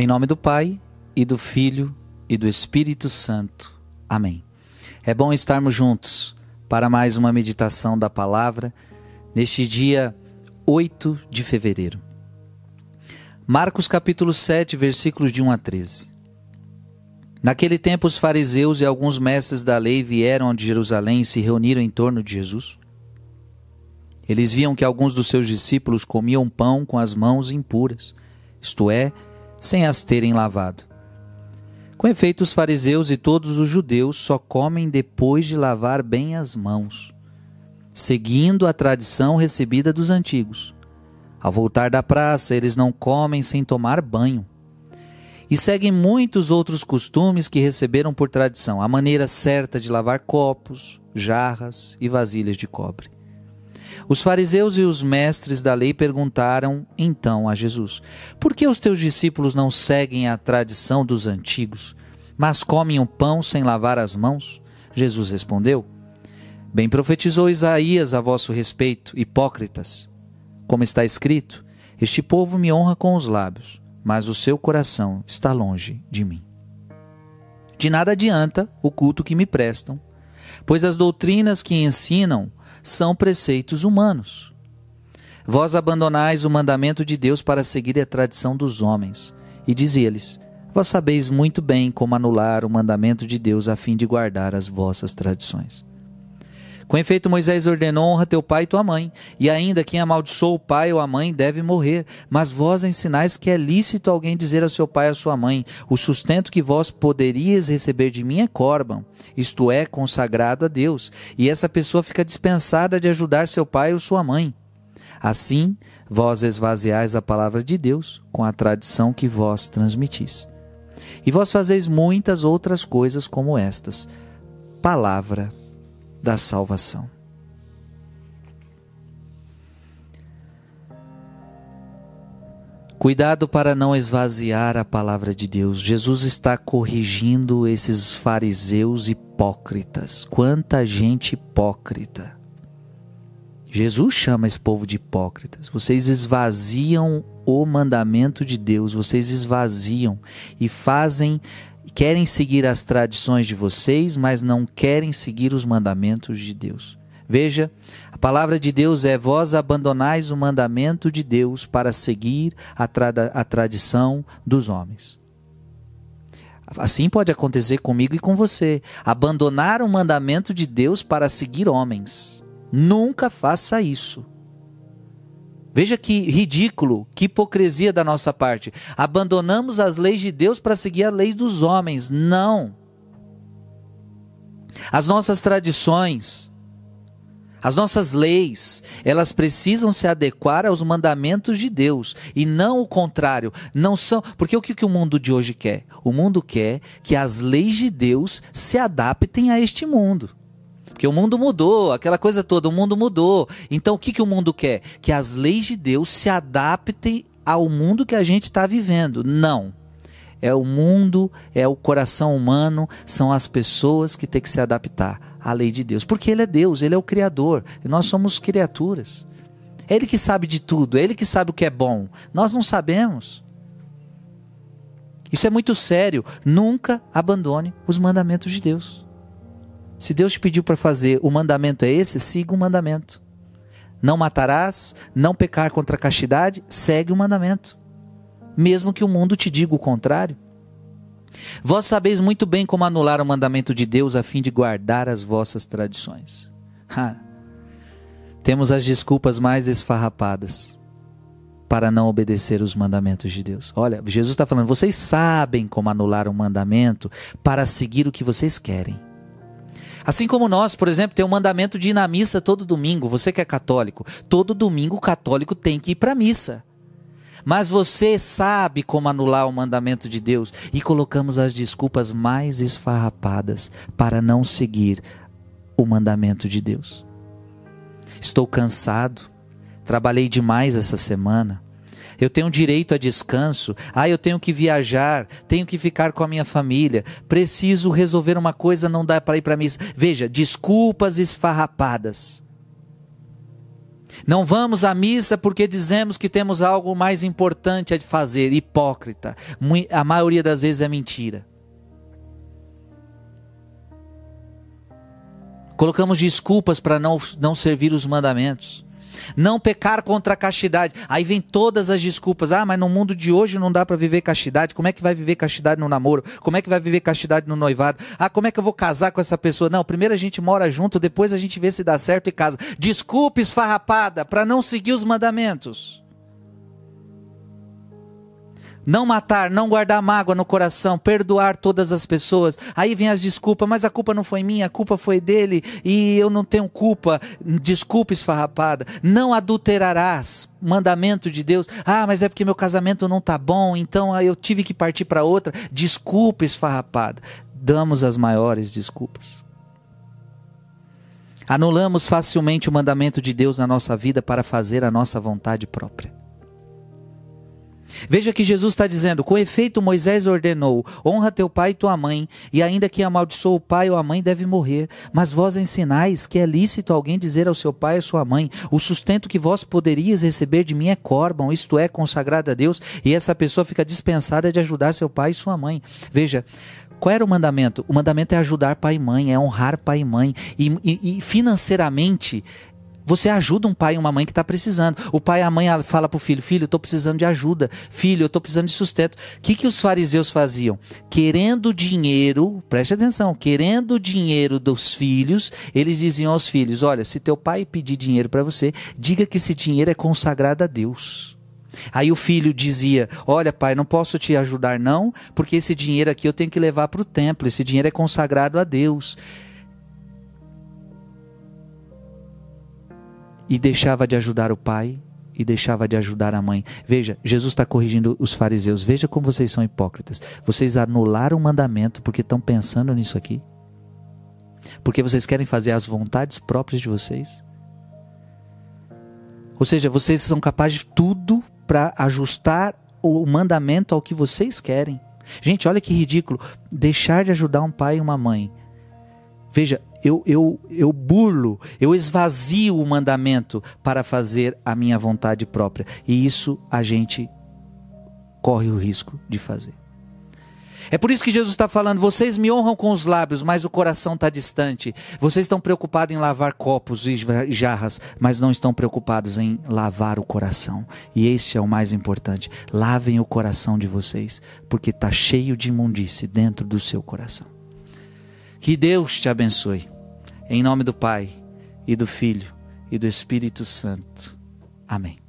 Em nome do Pai, e do Filho, e do Espírito Santo. Amém. É bom estarmos juntos para mais uma meditação da palavra neste dia 8 de fevereiro. Marcos capítulo 7, versículos de 1 a 13. Naquele tempo, os fariseus e alguns mestres da lei vieram de Jerusalém e se reuniram em torno de Jesus. Eles viam que alguns dos seus discípulos comiam pão com as mãos impuras, isto é, sem as terem lavado. Com efeito, os fariseus e todos os judeus só comem depois de lavar bem as mãos, seguindo a tradição recebida dos antigos. Ao voltar da praça, eles não comem sem tomar banho. E seguem muitos outros costumes que receberam por tradição, a maneira certa de lavar copos, jarras e vasilhas de cobre. Os fariseus e os mestres da lei perguntaram então a Jesus: Por que os teus discípulos não seguem a tradição dos antigos, mas comem o pão sem lavar as mãos? Jesus respondeu: Bem profetizou Isaías a vosso respeito, hipócritas. Como está escrito: Este povo me honra com os lábios, mas o seu coração está longe de mim. De nada adianta o culto que me prestam, pois as doutrinas que ensinam são preceitos humanos. Vós abandonais o mandamento de Deus para seguir a tradição dos homens. E dizia-lhes: Vós sabeis muito bem como anular o mandamento de Deus a fim de guardar as vossas tradições. Com efeito, Moisés ordenou: honra teu pai e tua mãe, e ainda quem amaldiçoou o pai ou a mãe deve morrer. Mas vós ensinais que é lícito alguém dizer ao seu pai ou à sua mãe: o sustento que vós poderíeis receber de mim é corban, isto é, consagrado a Deus, e essa pessoa fica dispensada de ajudar seu pai ou sua mãe. Assim, vós esvaziais a palavra de Deus com a tradição que vós transmitis. E vós fazeis muitas outras coisas como estas. Palavra da salvação. Cuidado para não esvaziar a palavra de Deus. Jesus está corrigindo esses fariseus hipócritas. Quanta gente hipócrita. Jesus chama esse povo de hipócritas. Vocês esvaziam o mandamento de Deus, vocês esvaziam e fazem querem seguir as tradições de vocês, mas não querem seguir os mandamentos de Deus. Veja, a palavra de Deus é: vós abandonais o mandamento de Deus para seguir a, tra a tradição dos homens. Assim pode acontecer comigo e com você. Abandonar o mandamento de Deus para seguir homens. Nunca faça isso. Veja que ridículo, que hipocrisia da nossa parte. Abandonamos as leis de Deus para seguir a lei dos homens. Não. As nossas tradições, as nossas leis, elas precisam se adequar aos mandamentos de Deus e não o contrário. Não são, porque o que, que o mundo de hoje quer? O mundo quer que as leis de Deus se adaptem a este mundo. Porque o mundo mudou, aquela coisa toda, o mundo mudou. Então o que, que o mundo quer? Que as leis de Deus se adaptem ao mundo que a gente está vivendo. Não. É o mundo, é o coração humano, são as pessoas que têm que se adaptar à lei de Deus. Porque Ele é Deus, Ele é o Criador, e nós somos criaturas. É Ele que sabe de tudo, é Ele que sabe o que é bom. Nós não sabemos. Isso é muito sério. Nunca abandone os mandamentos de Deus. Se Deus te pediu para fazer, o mandamento é esse, siga o mandamento. Não matarás, não pecar contra a castidade, segue o mandamento. Mesmo que o mundo te diga o contrário. Vós sabeis muito bem como anular o mandamento de Deus a fim de guardar as vossas tradições. Ha. Temos as desculpas mais esfarrapadas para não obedecer os mandamentos de Deus. Olha, Jesus está falando, vocês sabem como anular um mandamento para seguir o que vocês querem. Assim como nós, por exemplo, tem o mandamento de ir na missa todo domingo. Você que é católico, todo domingo o católico tem que ir para a missa. Mas você sabe como anular o mandamento de Deus e colocamos as desculpas mais esfarrapadas para não seguir o mandamento de Deus. Estou cansado, trabalhei demais essa semana eu tenho direito a descanso, ah, eu tenho que viajar, tenho que ficar com a minha família, preciso resolver uma coisa, não dá para ir para missa. Veja, desculpas esfarrapadas. Não vamos à missa porque dizemos que temos algo mais importante a fazer. Hipócrita. A maioria das vezes é mentira. Colocamos desculpas para não, não servir os mandamentos. Não pecar contra a castidade. Aí vem todas as desculpas. Ah, mas no mundo de hoje não dá para viver castidade. Como é que vai viver castidade no namoro? Como é que vai viver castidade no noivado? Ah, como é que eu vou casar com essa pessoa? Não, primeiro a gente mora junto, depois a gente vê se dá certo e casa. Desculpe, esfarrapada, para não seguir os mandamentos não matar, não guardar mágoa no coração, perdoar todas as pessoas. Aí vem as desculpas, mas a culpa não foi minha, a culpa foi dele e eu não tenho culpa. Desculpa esfarrapada. Não adulterarás, mandamento de Deus. Ah, mas é porque meu casamento não tá bom, então eu tive que partir para outra. Desculpa esfarrapada. Damos as maiores desculpas. Anulamos facilmente o mandamento de Deus na nossa vida para fazer a nossa vontade própria. Veja que Jesus está dizendo: com efeito, Moisés ordenou: honra teu pai e tua mãe, e ainda que amaldiçoe o pai ou a mãe, deve morrer. Mas vós ensinais que é lícito alguém dizer ao seu pai e à sua mãe: o sustento que vós poderias receber de mim é córbão, isto é, consagrado a Deus, e essa pessoa fica dispensada de ajudar seu pai e sua mãe. Veja, qual era o mandamento? O mandamento é ajudar pai e mãe, é honrar pai e mãe. E, e, e financeiramente, você ajuda um pai e uma mãe que está precisando. O pai e a mãe fala para o filho: Filho, eu estou precisando de ajuda. Filho, eu estou precisando de sustento. O que, que os fariseus faziam? Querendo dinheiro, preste atenção, querendo dinheiro dos filhos, eles diziam aos filhos: Olha, se teu pai pedir dinheiro para você, diga que esse dinheiro é consagrado a Deus. Aí o filho dizia: Olha, pai, não posso te ajudar, não, porque esse dinheiro aqui eu tenho que levar para o templo, esse dinheiro é consagrado a Deus. E deixava de ajudar o pai e deixava de ajudar a mãe. Veja, Jesus está corrigindo os fariseus. Veja como vocês são hipócritas. Vocês anularam o mandamento porque estão pensando nisso aqui? Porque vocês querem fazer as vontades próprias de vocês? Ou seja, vocês são capazes de tudo para ajustar o mandamento ao que vocês querem. Gente, olha que ridículo. Deixar de ajudar um pai e uma mãe. Veja, eu, eu, eu burlo, eu esvazio o mandamento para fazer a minha vontade própria. E isso a gente corre o risco de fazer. É por isso que Jesus está falando: vocês me honram com os lábios, mas o coração está distante. Vocês estão preocupados em lavar copos e jarras, mas não estão preocupados em lavar o coração. E este é o mais importante: lavem o coração de vocês, porque está cheio de imundície dentro do seu coração. Que Deus te abençoe. Em nome do Pai, e do Filho, e do Espírito Santo. Amém.